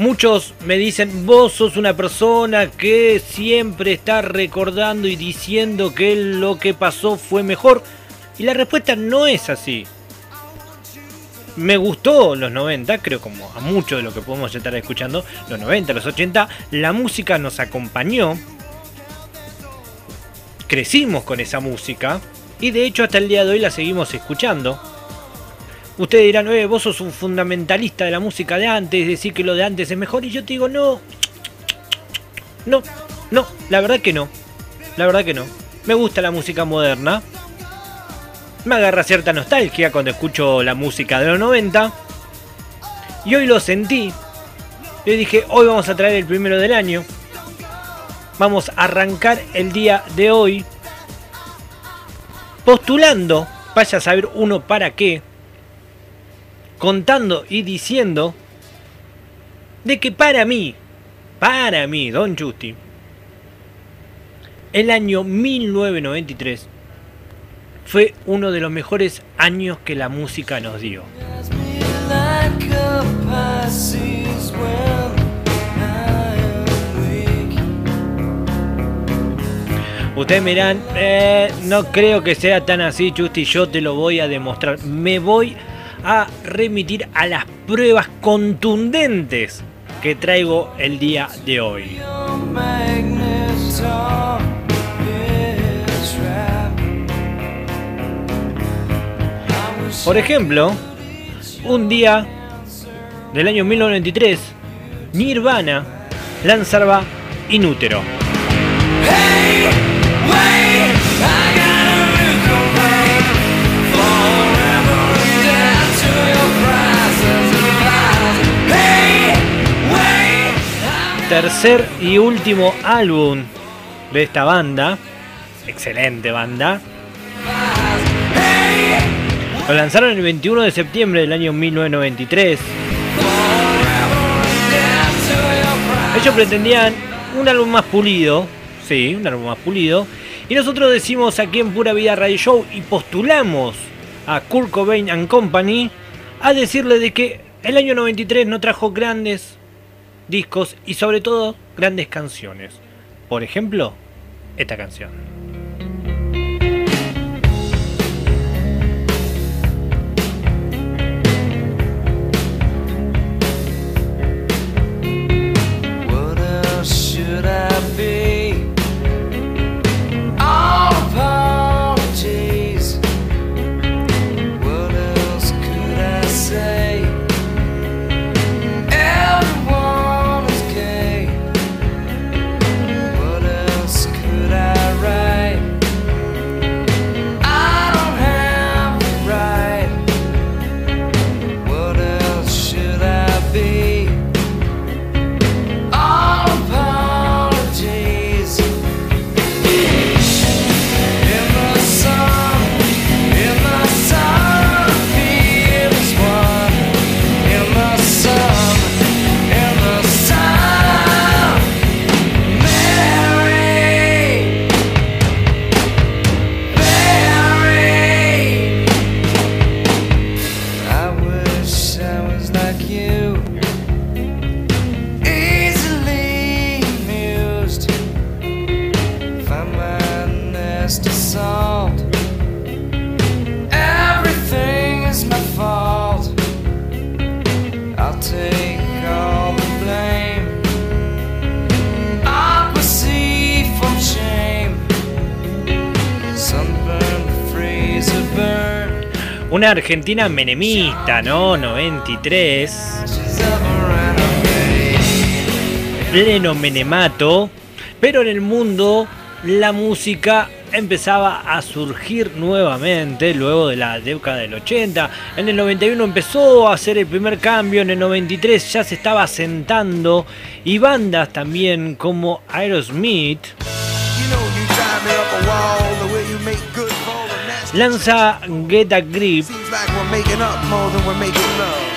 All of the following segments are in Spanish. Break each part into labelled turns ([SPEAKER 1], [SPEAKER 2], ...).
[SPEAKER 1] Muchos me dicen, vos sos una persona que siempre está recordando y diciendo que lo que pasó fue mejor. Y la respuesta no es así. Me gustó los 90, creo como a mucho de lo que podemos estar escuchando, los 90, los 80, la música nos acompañó. Crecimos con esa música y de hecho hasta el día de hoy la seguimos escuchando. Ustedes dirán, eh, vos sos un fundamentalista de la música de antes, decir que lo de antes es mejor. Y yo te digo, no. No, no, la verdad que no. La verdad que no. Me gusta la música moderna. Me agarra cierta nostalgia cuando escucho la música de los 90. Y hoy lo sentí. Yo dije, hoy vamos a traer el primero del año. Vamos a arrancar el día de hoy postulando, vaya a saber uno para qué, contando y diciendo de que para mí, para mí, Don Justi, el año 1993 fue uno de los mejores años que la música nos dio. Ustedes me dirán, eh, no creo que sea tan así, Justi, yo te lo voy a demostrar. Me voy a remitir a las pruebas contundentes que traigo el día de hoy. Por ejemplo, un día del año 1993, Nirvana lanzaba Inútero. Y último álbum de esta banda. Excelente banda. Lo lanzaron el 21 de septiembre del año 1993. Ellos pretendían un álbum más pulido. Sí, un álbum más pulido. Y nosotros decimos aquí en Pura Vida Radio Show y postulamos a Kurt Cobain and Company a decirle de que el año 93 no trajo grandes discos y sobre todo grandes canciones. Por ejemplo, esta canción. Una Argentina menemista, ¿no? 93. Pleno menemato. Pero en el mundo la música empezaba a surgir nuevamente luego de la década del 80. En el 91 empezó a hacer el primer cambio, en el 93 ya se estaba asentando y bandas también como Aerosmith lanza Get a Grip.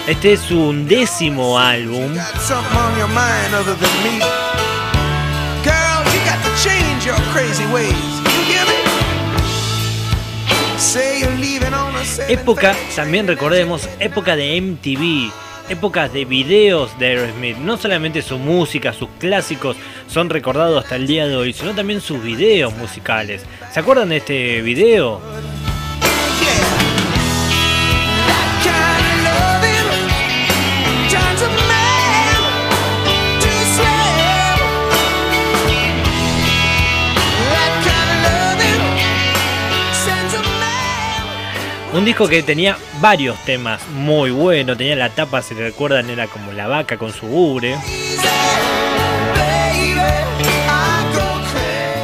[SPEAKER 1] Este es un décimo álbum. Época, también recordemos, época de MTV, épocas de videos de Aerosmith. No solamente su música, sus clásicos son recordados hasta el día de hoy, sino también sus videos musicales. ¿Se acuerdan de este video? Un disco que tenía varios temas muy buenos, tenía la tapa, si recuerdan, era como la vaca con su ubre.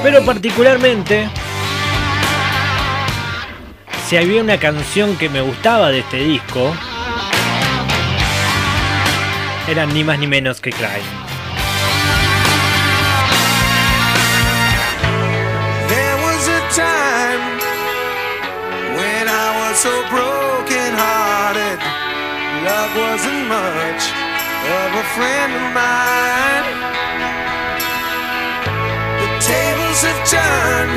[SPEAKER 1] Pero particularmente, si había una canción que me gustaba de este disco, era ni más ni menos que Cry. So broken hearted. Love wasn't much of a friend of mine. The tables have turned,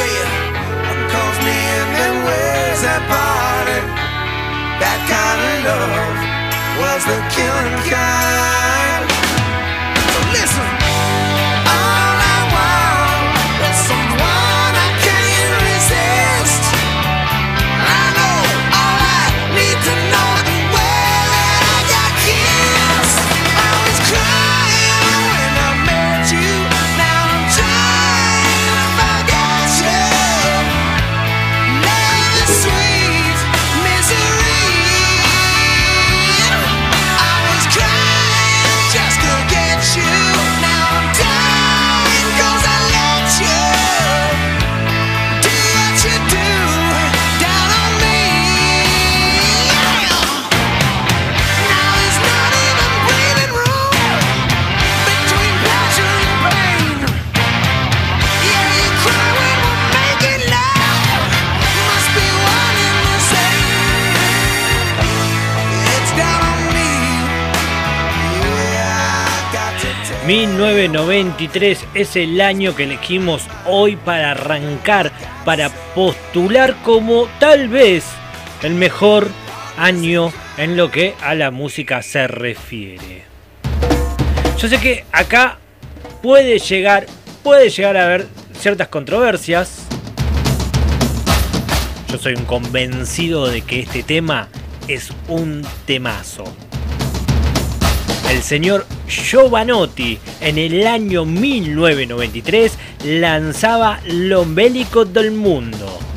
[SPEAKER 1] yeah. Me in and ways that parted. That kind of love was the killing kind. ...1993 es el año que elegimos hoy para arrancar, para postular como tal vez el mejor año en lo que a la música se refiere. Yo sé que acá puede llegar, puede llegar a haber ciertas controversias. Yo soy un convencido de que este tema es un temazo el señor Giovanotti en el año 1993 lanzaba L'ombelico del mundo.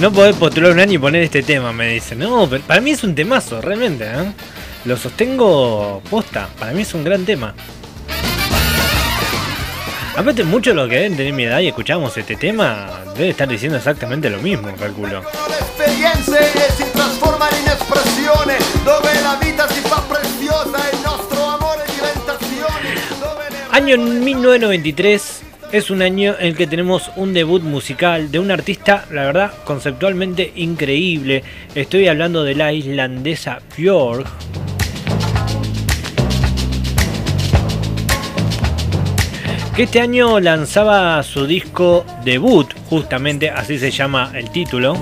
[SPEAKER 1] No podés postular un año y poner este tema, me dicen. No, pero para mí es un temazo, realmente. ¿eh? Lo sostengo posta. Para mí es un gran tema. Aparte, muchos de los que deben tener mi edad y escuchamos este tema deben estar diciendo exactamente lo mismo, calculo. Año 1993 es un año en que tenemos un debut musical de un artista, la verdad, conceptualmente increíble. Estoy hablando de la islandesa Björk. que este año lanzaba su disco debut, justamente así se llama el título.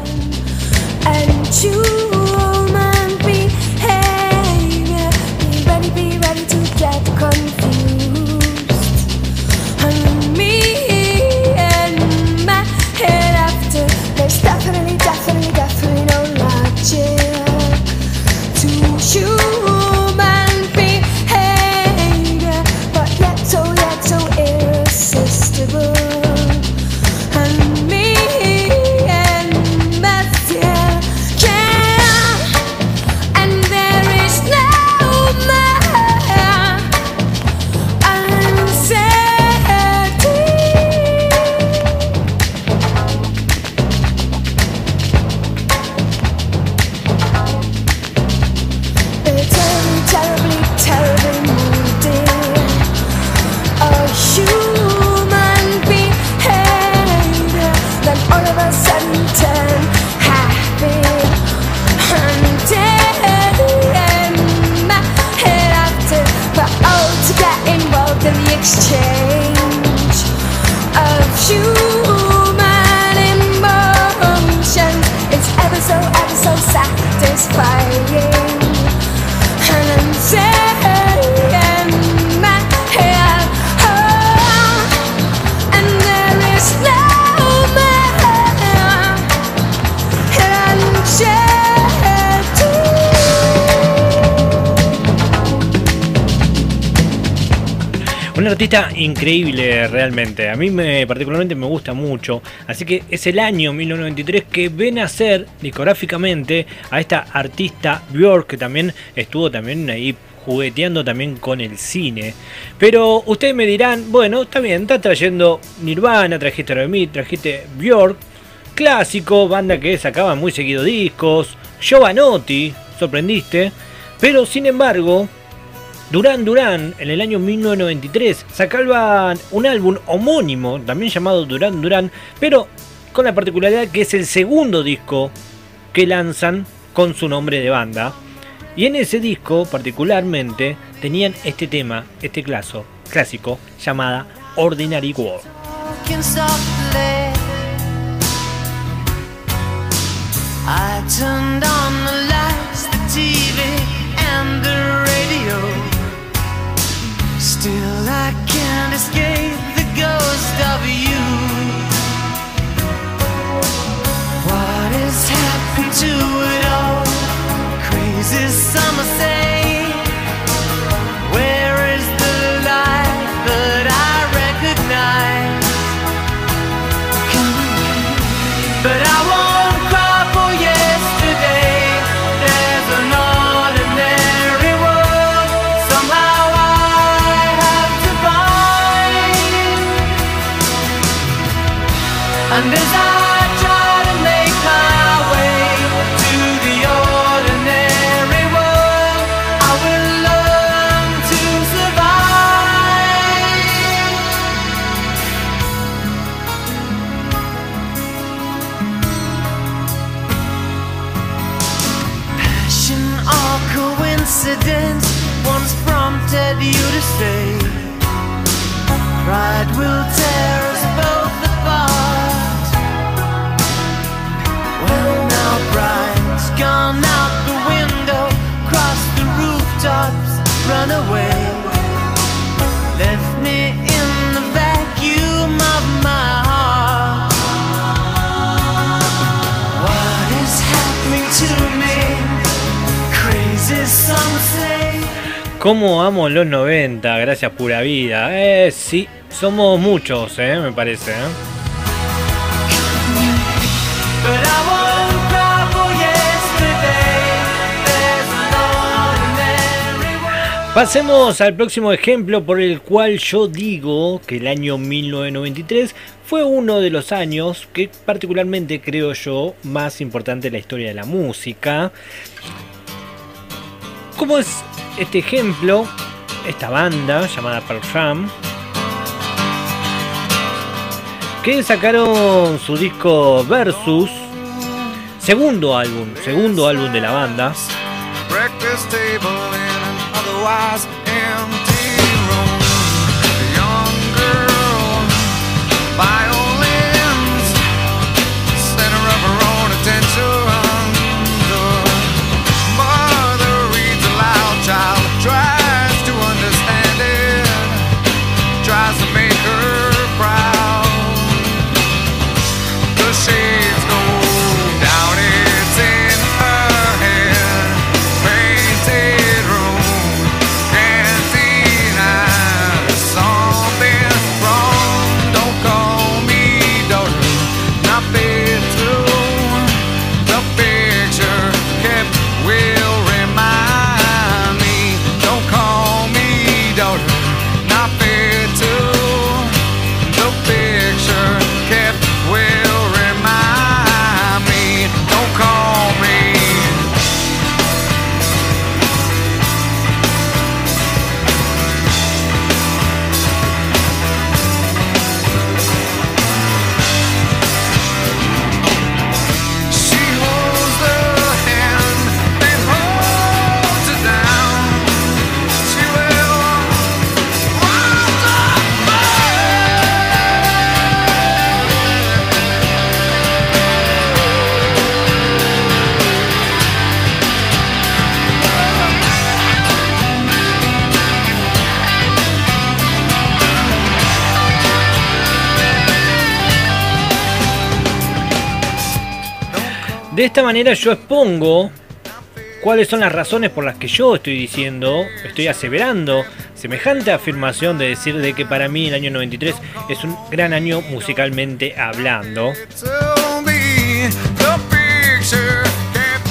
[SPEAKER 1] Artista increíble realmente. A mí me particularmente me gusta mucho. Así que es el año 1993 que ven a ser discográficamente a esta artista Björk que también estuvo también ahí jugueteando también con el cine. Pero ustedes me dirán, bueno, está bien, está trayendo Nirvana, trajiste Aerosmith, trajiste Björk, clásico, banda que sacaba muy seguido discos, Giovanotti, sorprendiste, pero sin embargo, Duran Duran, en el año 1993, sacaban un álbum homónimo, también llamado Duran Duran, pero con la particularidad que es el segundo disco que lanzan con su nombre de banda. Y en ese disco, particularmente, tenían este tema, este clásico, clásico llamada Ordinary World. Still I can't escape the ghost of you What has happened to it all? Crazy summer say Cómo amo los 90, gracias pura vida. Eh, sí, somos muchos, eh, me parece. eh. Pasemos al próximo ejemplo por el cual yo digo que el año 1993 fue uno de los años que particularmente creo yo más importante en la historia de la música. ¿Cómo es este ejemplo? Esta banda llamada Pearl Jam que sacaron su disco Versus, segundo álbum, segundo álbum de la banda. De esta manera yo expongo cuáles son las razones por las que yo estoy diciendo, estoy aseverando semejante afirmación de decir de que para mí el año 93 es un gran año musicalmente hablando.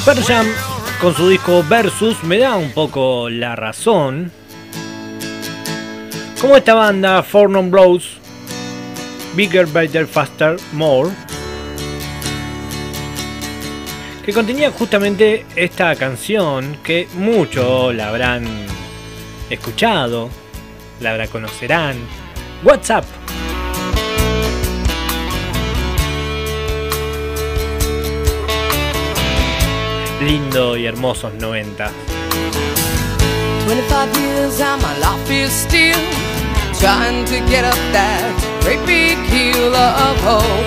[SPEAKER 1] Pearl Jam con su disco Versus me da un poco la razón. Como esta banda, Four Non Blows, Bigger, Better, Faster, More, que contenía justamente esta canción que muchos la habrán escuchado, la conocerán. WhatsApp. Lindo y hermosos 90.
[SPEAKER 2] 25 years and my life is still trying to get up that great big hill of hope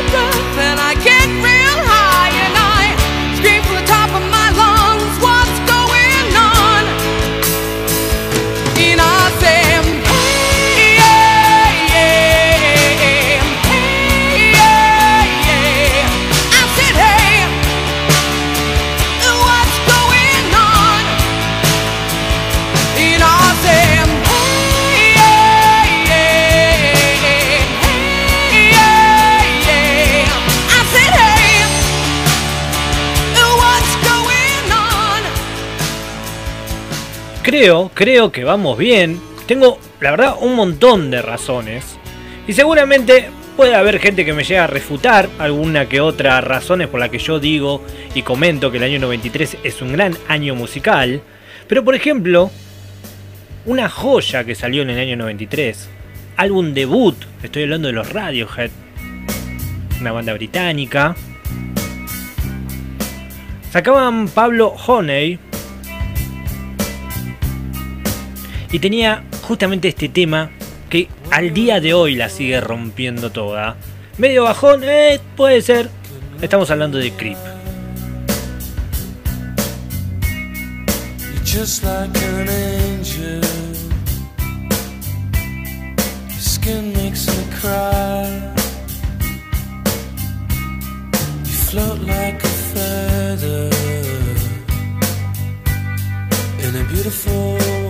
[SPEAKER 2] deeper
[SPEAKER 1] Creo, creo que vamos bien. Tengo, la verdad, un montón de razones. Y seguramente puede haber gente que me llegue a refutar alguna que otra razones por la que yo digo y comento que el año 93 es un gran año musical. Pero por ejemplo, una joya que salió en el año 93, álbum debut, estoy hablando de los Radiohead, una banda británica. Sacaban Pablo Honey y tenía justamente este tema que al día de hoy la sigue rompiendo toda. Medio bajón, eh, puede ser. Estamos hablando de Creep.
[SPEAKER 3] Just like an angel. Your skin makes me cry. You float like a feather in a beautiful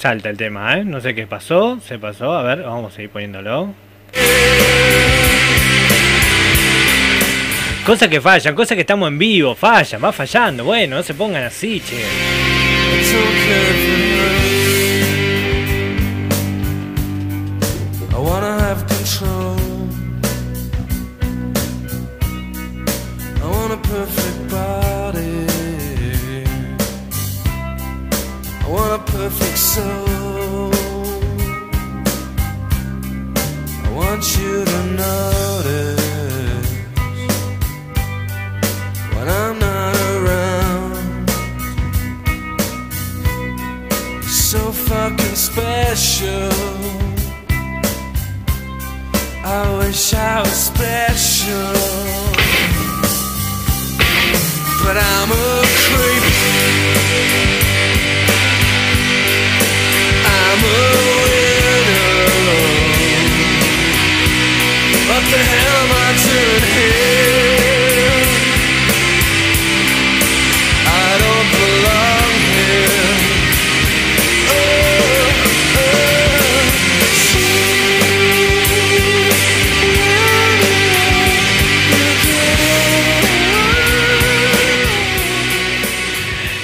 [SPEAKER 1] Salta el tema, ¿eh? No sé qué pasó, se pasó. A ver, vamos a seguir poniéndolo. Cosas que fallan, cosas que estamos en vivo, fallan, va fallando. Bueno, no se pongan así, che.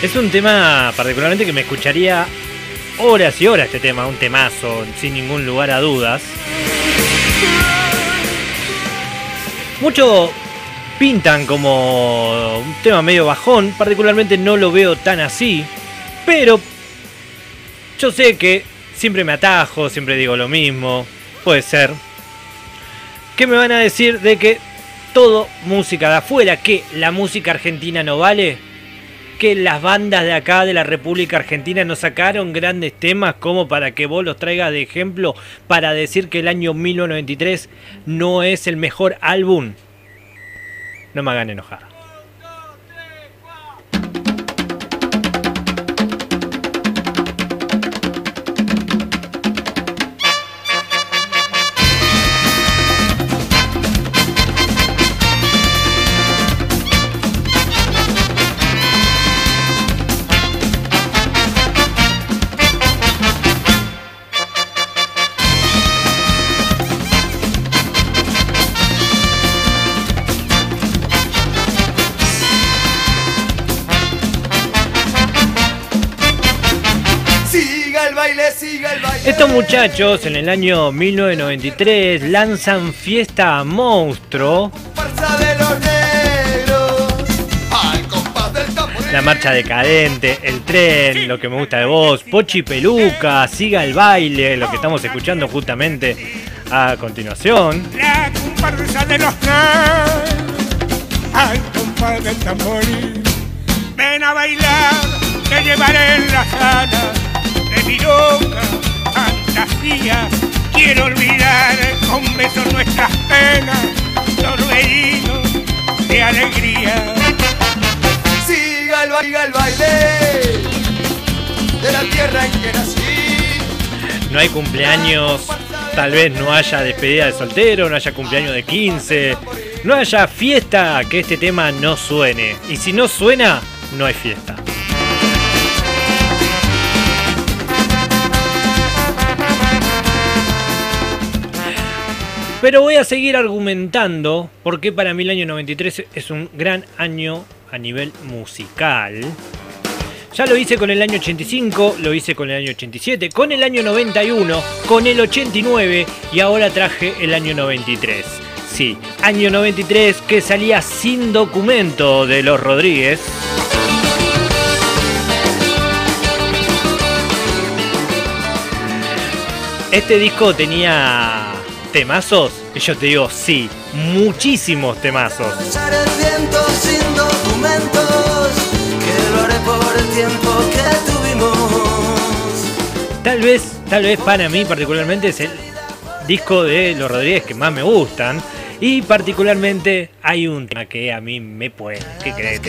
[SPEAKER 1] Es un tema particularmente que me escucharía horas y horas este tema, un temazo, sin ningún lugar a dudas. Mucho pintan como un tema medio bajón, particularmente no lo veo tan así, pero yo sé que siempre me atajo, siempre digo lo mismo, puede ser. ¿Qué me van a decir de que todo música de afuera, que la música argentina no vale? Que las bandas de acá de la República Argentina no sacaron grandes temas como para que vos los traigas de ejemplo para decir que el año 1993 no es el mejor álbum. No me hagan enojar. Estos muchachos en el año 1993 lanzan Fiesta Monstruo,
[SPEAKER 4] del tambor.
[SPEAKER 1] La Marcha Decadente, El Tren, Lo que me gusta de vos, Pochi Peluca, Siga el Baile, lo que estamos escuchando justamente a continuación.
[SPEAKER 5] La comparsa de los negros, al compás del tamboril. Ven a bailar, te llevaré en las alas de mi loca fantasía. Quiero olvidar con besos nuestras penas, torbellinos de alegría.
[SPEAKER 4] Siga el baile, siga el baile. De la tierra en que nací.
[SPEAKER 1] No hay cumpleaños, tal vez no haya despedida de soltero, no haya cumpleaños de 15, no haya fiesta que este tema no suene. Y si no suena, no hay fiesta. Pero voy a seguir argumentando porque para mí el año 93 es un gran año a nivel musical. Ya lo hice con el año 85, lo hice con el año 87, con el año 91, con el 89 y ahora traje el año 93. Sí, año 93 que salía sin documento de los Rodríguez. Este disco tenía temazos, y yo te digo, sí, muchísimos temazos. Tal vez, tal vez para mí particularmente es el disco de los Rodríguez que más me gustan. Y particularmente hay un tema que a mí me puede. ¿Qué crees?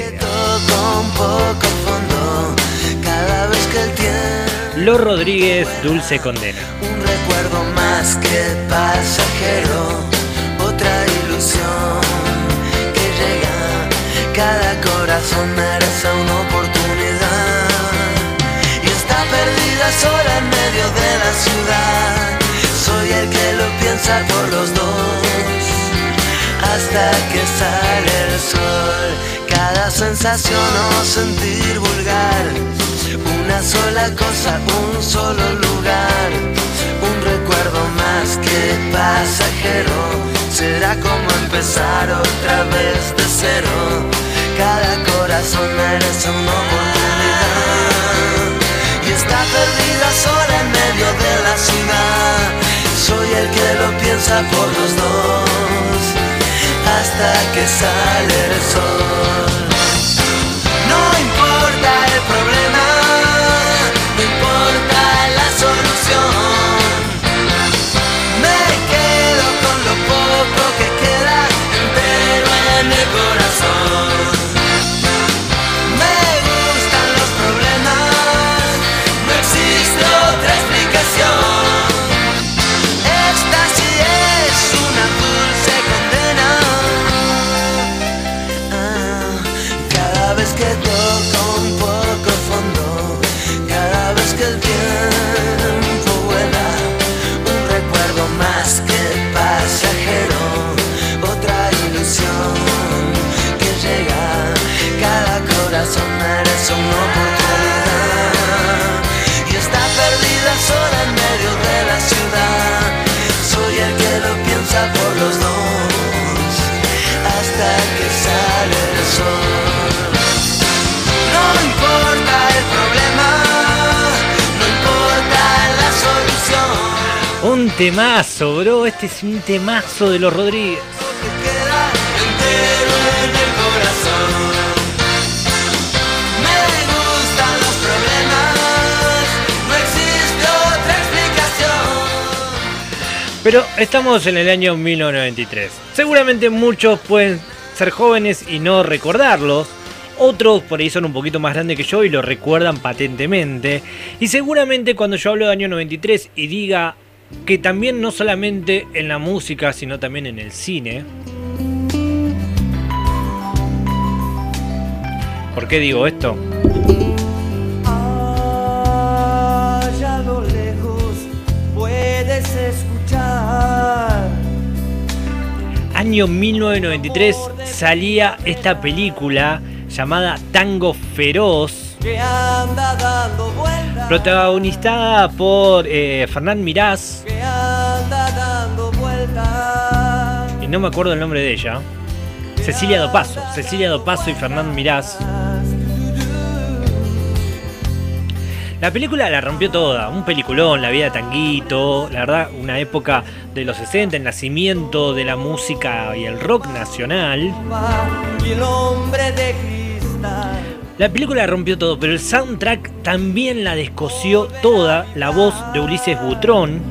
[SPEAKER 1] Los Rodríguez Dulce Condena.
[SPEAKER 3] Recuerdo más que pasajero, otra ilusión que llega. Cada corazón merece una oportunidad y está perdida sola en medio de la ciudad. Soy el que lo piensa por los dos hasta que sale el sol. Cada sensación o sentir vulgar, una sola cosa, un solo lugar, un recuerdo más que pasajero. Será como empezar otra vez de cero. Cada corazón merece una oportunidad y está perdida sola en medio de la ciudad. Soy el que lo piensa por los dos hasta que sale el sol.
[SPEAKER 1] Temazo, bro. Este es un temazo de los Rodríguez. Pero estamos en el año 1993. Seguramente muchos pueden ser jóvenes y no recordarlos. Otros por ahí son un poquito más grandes que yo y lo recuerdan patentemente. Y seguramente cuando yo hablo de año 93 y diga que también no solamente en la música, sino también en el cine. ¿Por qué digo esto?
[SPEAKER 6] Allá a lo lejos puedes escuchar
[SPEAKER 1] Año 1993 salía esta película llamada Tango Feroz.
[SPEAKER 6] Que anda dando vueltas,
[SPEAKER 1] protagonizada por eh, Fernán Mirás,
[SPEAKER 6] que anda dando vueltas.
[SPEAKER 1] y no me acuerdo el nombre de ella, Cecilia Dopaso, Cecilia Dopaso y Fernán Mirás. La película la rompió toda, un peliculón, la vida de Tanguito, la verdad, una época de los 60, el nacimiento de la música y el rock nacional.
[SPEAKER 6] Y el hombre de cristal
[SPEAKER 1] La película rompió todo, pero el soundtrack también la descosió toda, la voz de Ulises Butrón.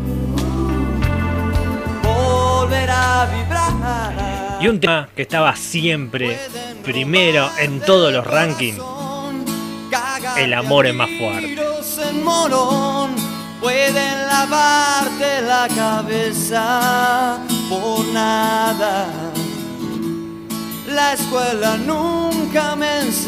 [SPEAKER 1] Y un tema que estaba siempre primero en todos los rankings. El amor es más fuerte.
[SPEAKER 6] Pueden lavarte la cabeza por nada. La escuela me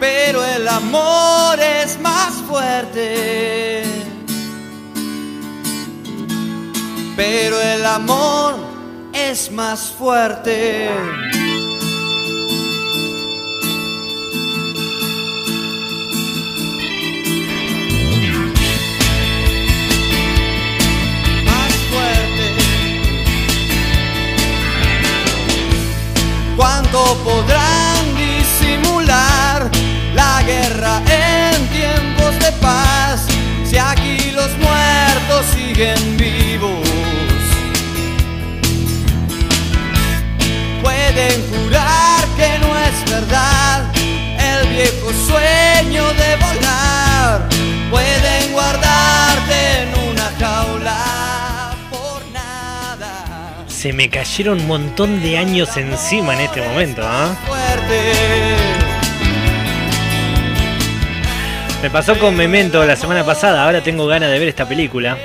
[SPEAKER 6] Pero el amor es más fuerte. Pero el amor es más fuerte. Más paz? Si aquí los muertos siguen vivos. Pueden jurar que no es verdad el viejo sueño de volar. Pueden guardarte en una jaula por nada.
[SPEAKER 1] Se me cayeron un montón de años encima en este momento, ¿ah?
[SPEAKER 6] Fuerte.
[SPEAKER 1] Me pasó con Memento la semana pasada, ahora tengo ganas de ver esta película.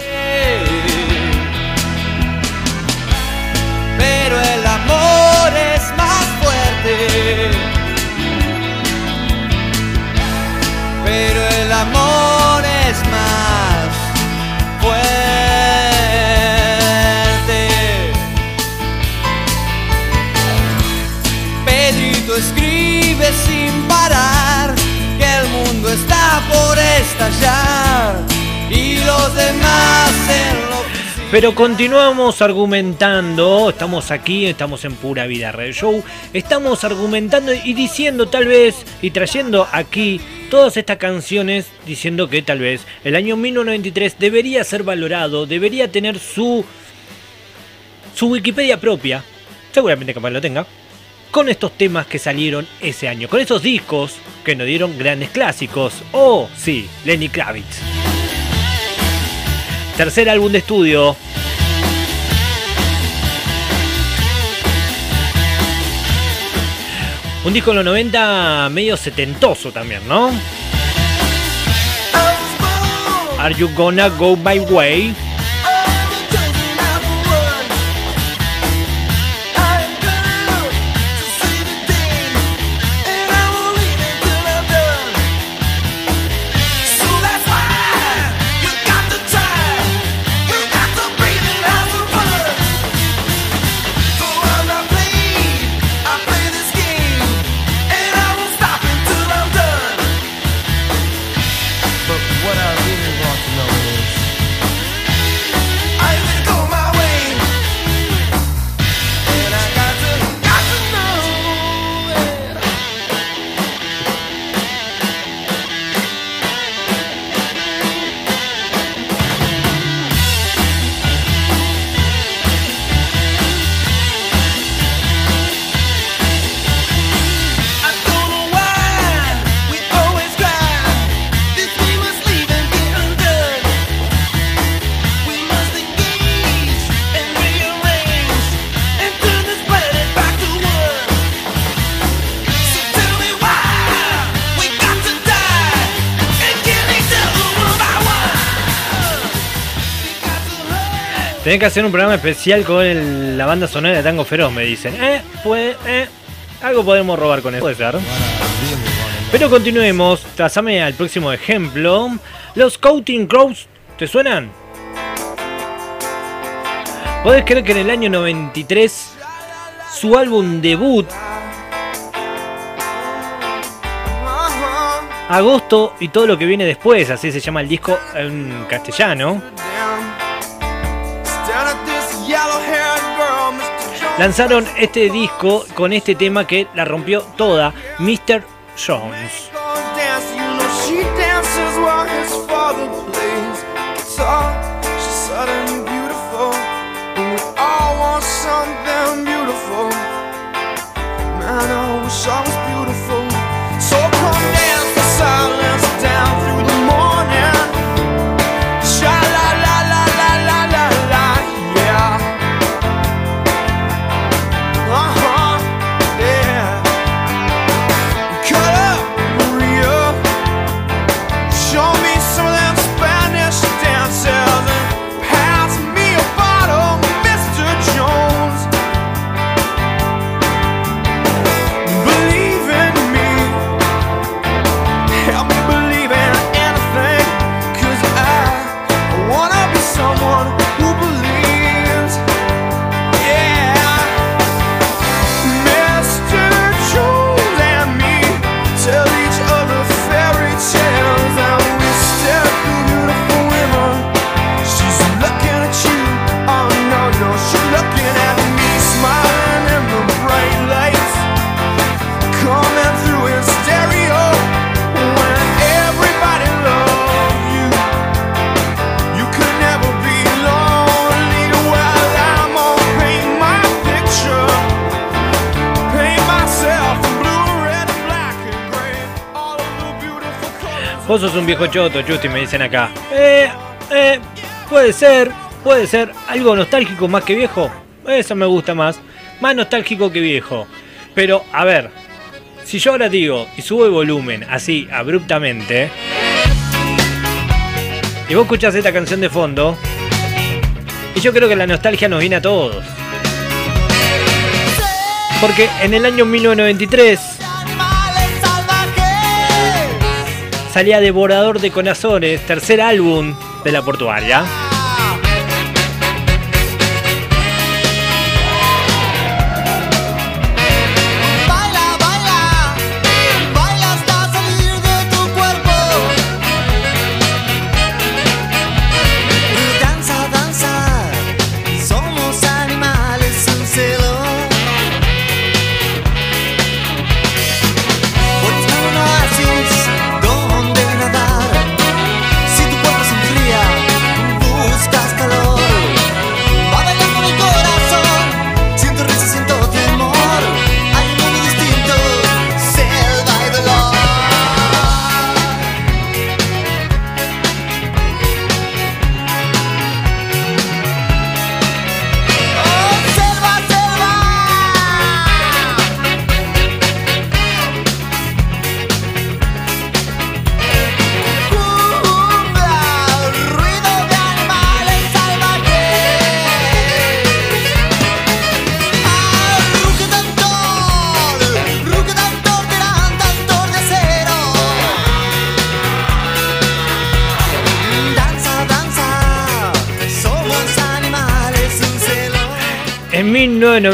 [SPEAKER 6] Pero el amor es más fuerte. Pero el amor
[SPEAKER 1] Pero continuamos argumentando, estamos aquí, estamos en Pura Vida Radio Show, estamos argumentando y diciendo tal vez y trayendo aquí todas estas canciones diciendo que tal vez el año 1993 debería ser valorado, debería tener su su Wikipedia propia, seguramente capaz lo tenga, con estos temas que salieron ese año, con esos discos que nos dieron grandes clásicos. Oh, sí, Lenny Kravitz. Tercer álbum de estudio. Un disco en los 90 medio setentoso también, ¿no? Are You Gonna Go My Way? Tenés que hacer un programa especial con la banda sonora de Tango Feroz, me dicen. Eh, pues, eh, algo podemos robar con eso. Puede ser. Pero continuemos, trazame al próximo ejemplo. Los Counting Crows, ¿te suenan? ¿Podés creer que en el año 93 su álbum debut, agosto y todo lo que viene después, así se llama el disco en castellano, lanzaron este disco con este tema que la rompió toda, Mr. Jones. Vos sos un viejo choto, Justi, me dicen acá. Eh, eh, puede ser, puede ser. Algo nostálgico más que viejo. Eso me gusta más. Más nostálgico que viejo. Pero, a ver, si yo ahora digo y subo el volumen así, abruptamente, y vos escuchás esta canción de fondo, y yo creo que la nostalgia nos viene a todos. Porque en el año 1993 salía Devorador de Corazones, tercer álbum de la portuaria.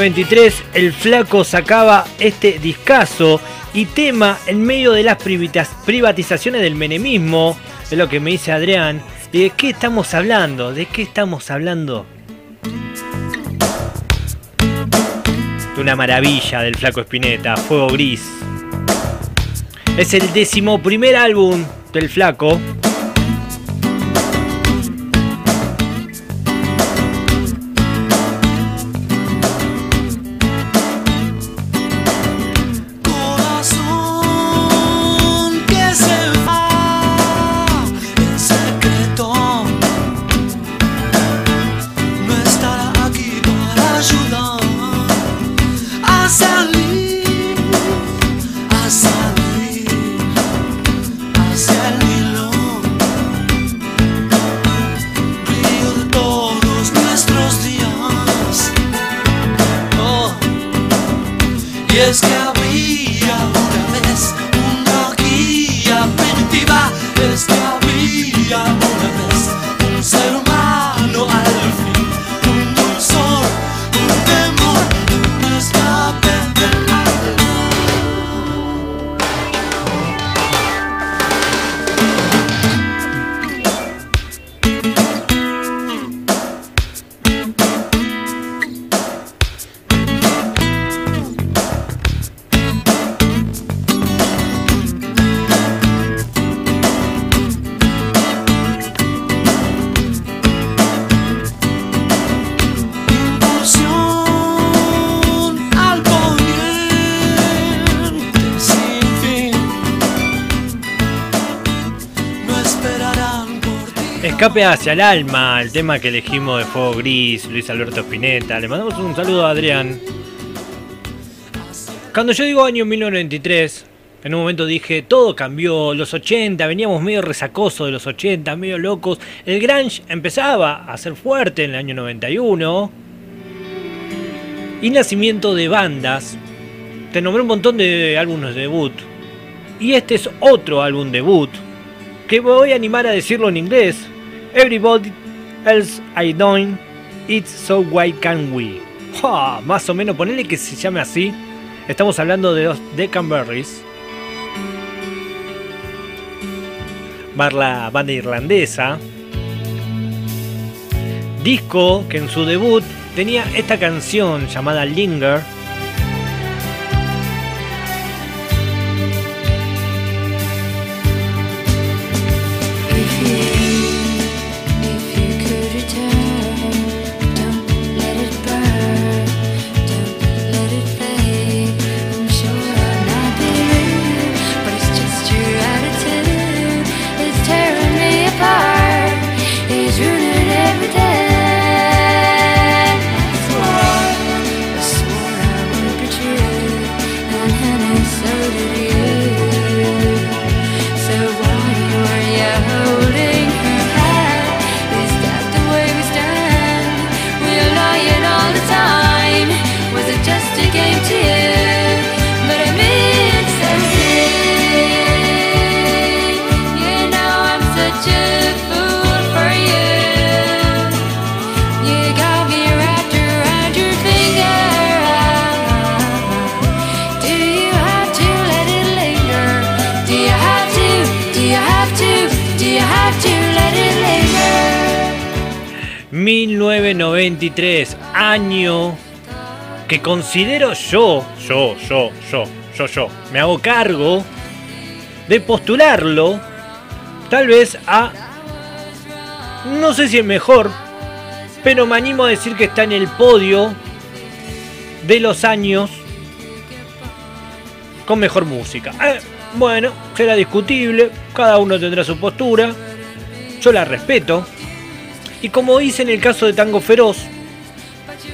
[SPEAKER 1] 1993 el flaco sacaba este discazo y tema en medio de las privatizaciones del menemismo, es lo que me dice Adrián. ¿Y de qué estamos hablando? ¿De qué estamos hablando? De una maravilla del flaco Espineta, Fuego Gris. Es el decimoprimer álbum del flaco.
[SPEAKER 3] Hacia el alma,
[SPEAKER 1] el tema que elegimos de Fuego Gris, Luis Alberto Spinetta. Le mandamos un saludo a Adrián. Cuando yo digo año 1993, en un momento dije, todo cambió, los 80, veníamos medio resacoso de los 80, medio locos. El grunge empezaba a ser fuerte en el año 91. Y nacimiento de bandas. Te nombré un montón de álbumes de debut. Y este es otro álbum debut que voy a animar a decirlo en inglés. Everybody else I doing, it's so why can we. Más o menos, ponele que se llame así. Estamos hablando de los Deccanberries. La banda irlandesa. Disco que en su debut tenía esta canción llamada Linger. 1993, año que considero yo, yo, yo, yo, yo, yo, me hago cargo de postularlo, tal vez a, no sé si es mejor, pero me animo a decir que está en el podio de los años con mejor música. Eh, bueno, será discutible, cada uno tendrá su postura, yo la respeto. Y como hice en el caso de Tango Feroz,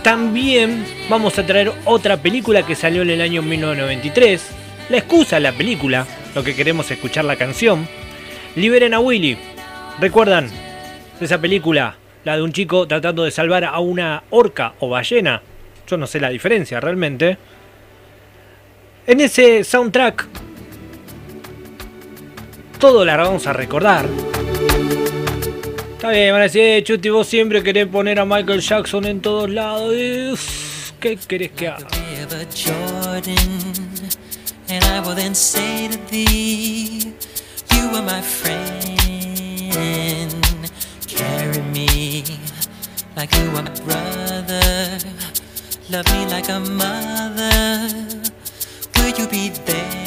[SPEAKER 1] también vamos a traer otra película que salió en el año 1993. La excusa, la película, lo que queremos es escuchar la canción. Liberen a Willy. ¿Recuerdan esa película? La de un chico tratando de salvar a una orca o ballena. Yo no sé la diferencia realmente. En ese soundtrack, todo la vamos a recordar. Está bien, van a decir, Chuti, vos siempre querés poner a Michael Jackson en todos lados. ¿Qué querés que haga?
[SPEAKER 7] And I will then say to thee, You are my friend. Carry me like you are my brother. Love me like a mother. Will you be there?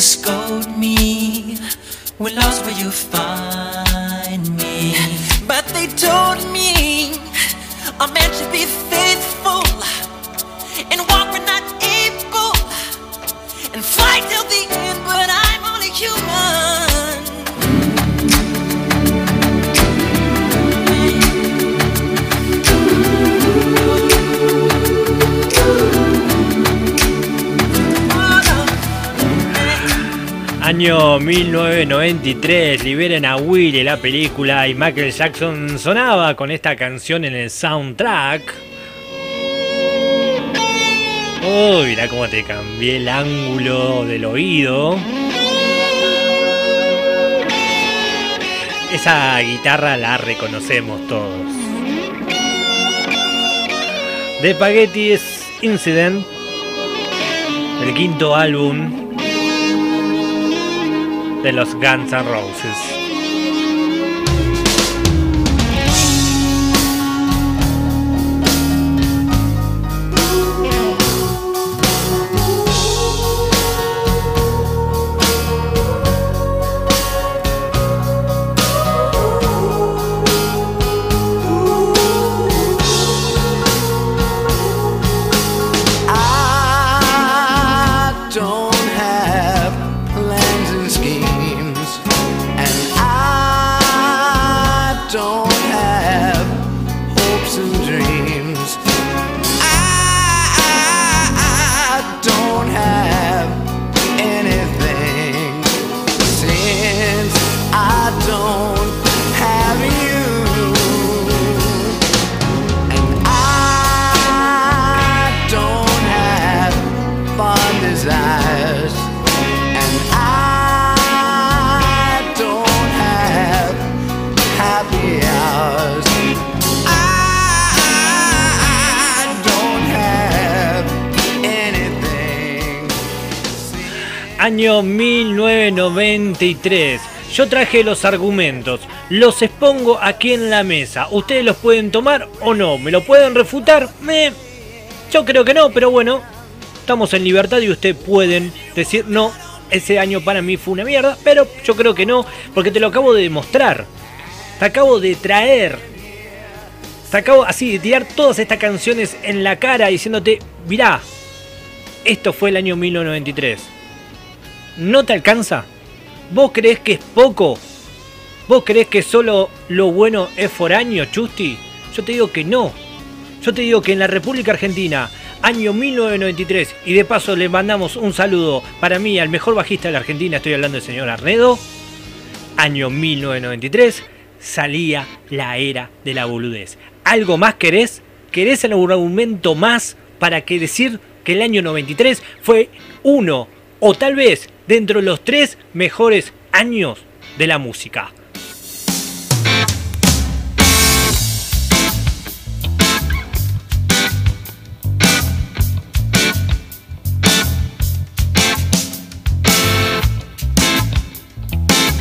[SPEAKER 7] Scold me? When lost will you find
[SPEAKER 1] Año 1993, liberen a Willy la película y Michael Jackson sonaba con esta canción en el soundtrack. Uy, mirá cómo te cambié el ángulo del oído. Esa guitarra la reconocemos todos. The Spaghetti's Incident, el quinto álbum de los Guns N' Roses. Año 1993. Yo traje los argumentos, los expongo aquí en la mesa. ¿Ustedes los pueden tomar o no? ¿Me lo pueden refutar? Me... Yo creo que no, pero bueno, estamos en libertad y ustedes pueden decir no, ese año para mí fue una mierda, pero yo creo que no, porque te lo acabo de demostrar. Te acabo de traer. Te acabo así de tirar todas estas canciones en la cara diciéndote, mirá, esto fue el año 1993. ¿No te alcanza? ¿Vos crees que es poco? ¿Vos crees que solo lo bueno es foráneo, Chusti? Yo te digo que no. Yo te digo que en la República Argentina, año 1993, y de paso le mandamos un saludo para mí al mejor bajista de la Argentina, estoy hablando del señor Arnedo, año 1993, salía la era de la boludez. ¿Algo más querés? ¿Querés algún argumento más para que decir que el año 93 fue uno o tal vez dentro de los tres mejores años de la música?